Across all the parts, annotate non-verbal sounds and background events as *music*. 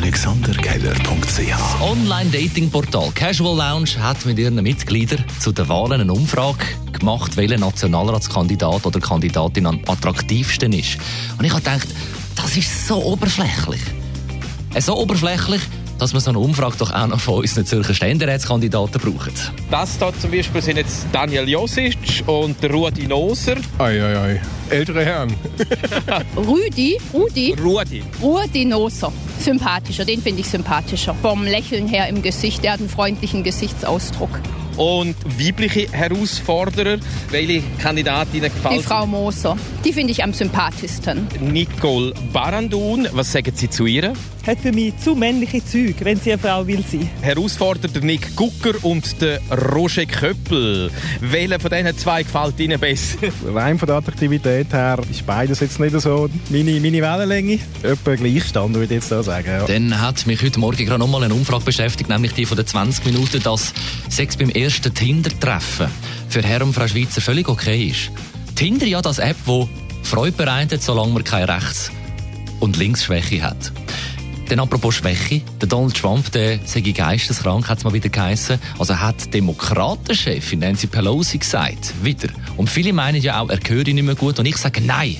AlexanderKeller.ch Online-Dating-Portal Casual Lounge hat mit ihren Mitgliedern zu den Wahlen eine Umfrage gemacht, welcher Nationalratskandidat oder Kandidatin am attraktivsten ist. Und ich habe gedacht, das ist so oberflächlich. Äh, So oberflächlich, dass wir so eine Umfrage doch auch noch von unseren Zürcher Ständeratskandidaten brauchen. Das da zum Beispiel sind jetzt Daniel Josic und der Rudi Noser. Ei, ei, ei. Ältere Herren. *laughs* *laughs* Rüdi, Rudi, Rudi. Rudi Noser. Sympathischer, den finde ich sympathischer. Vom Lächeln her im Gesicht, der hat einen freundlichen Gesichtsausdruck. Und weibliche Herausforderer. Welche Kandidatinnen Die gefallen? Frau Moser, die finde ich am sympathischsten. Nicole Barandun. Was sagen Sie zu ihr? hat für mich zu männliche Züge, wenn sie eine Frau will sein. Herausfordert der Nick Gucker und der Roger Köppel. Welcher von diesen zwei gefällt Ihnen besser? *laughs* Rein von der Attraktivität her ist beides jetzt nicht so meine, meine Wellenlänge. Etwa Gleichstand, würde ich jetzt da sagen. Ja. Dann hat mich heute Morgen gerade nochmal eine Umfrage beschäftigt, nämlich die von den 20 Minuten, dass Sex beim ersten Tinder-Treffen für Herr und Frau Schweizer völlig okay ist. Tinder ja das App, wo Freude bereitet, solange man keine Rechts- und Linksschwäche hat. Dann apropos Schwäche, der Donald Trump, der sei geisteskrank, hat es mal wieder geheissen. Also hat Demokratenchefin Nancy Pelosi gesagt, wieder. Und viele meinen ja auch, er gehöre nicht mehr gut. Und ich sage, nein,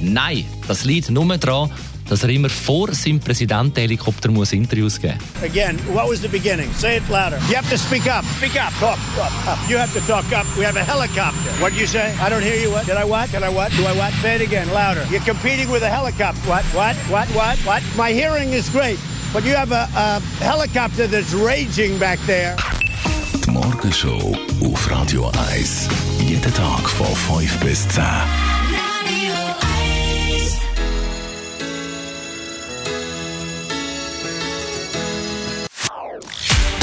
nein, das liegt nur daran, dass er immer vor seinem Präsidentenhelikopter muss Interviews geben Again, what was the beginning? Say it louder. You have to speak up. Speak up. Talk. Talk up. You have to talk up. We have a helicopter. What do you say? I don't hear you. What? Did I what? Did I what? Do I what? Say it again, louder. You're competing with a helicopter. What? What? What? What? What? My hearing is great, but you have a, a helicopter that's raging back there. Die Morgenshow auf Radio 1. Jeden Tag von 5 bis 10.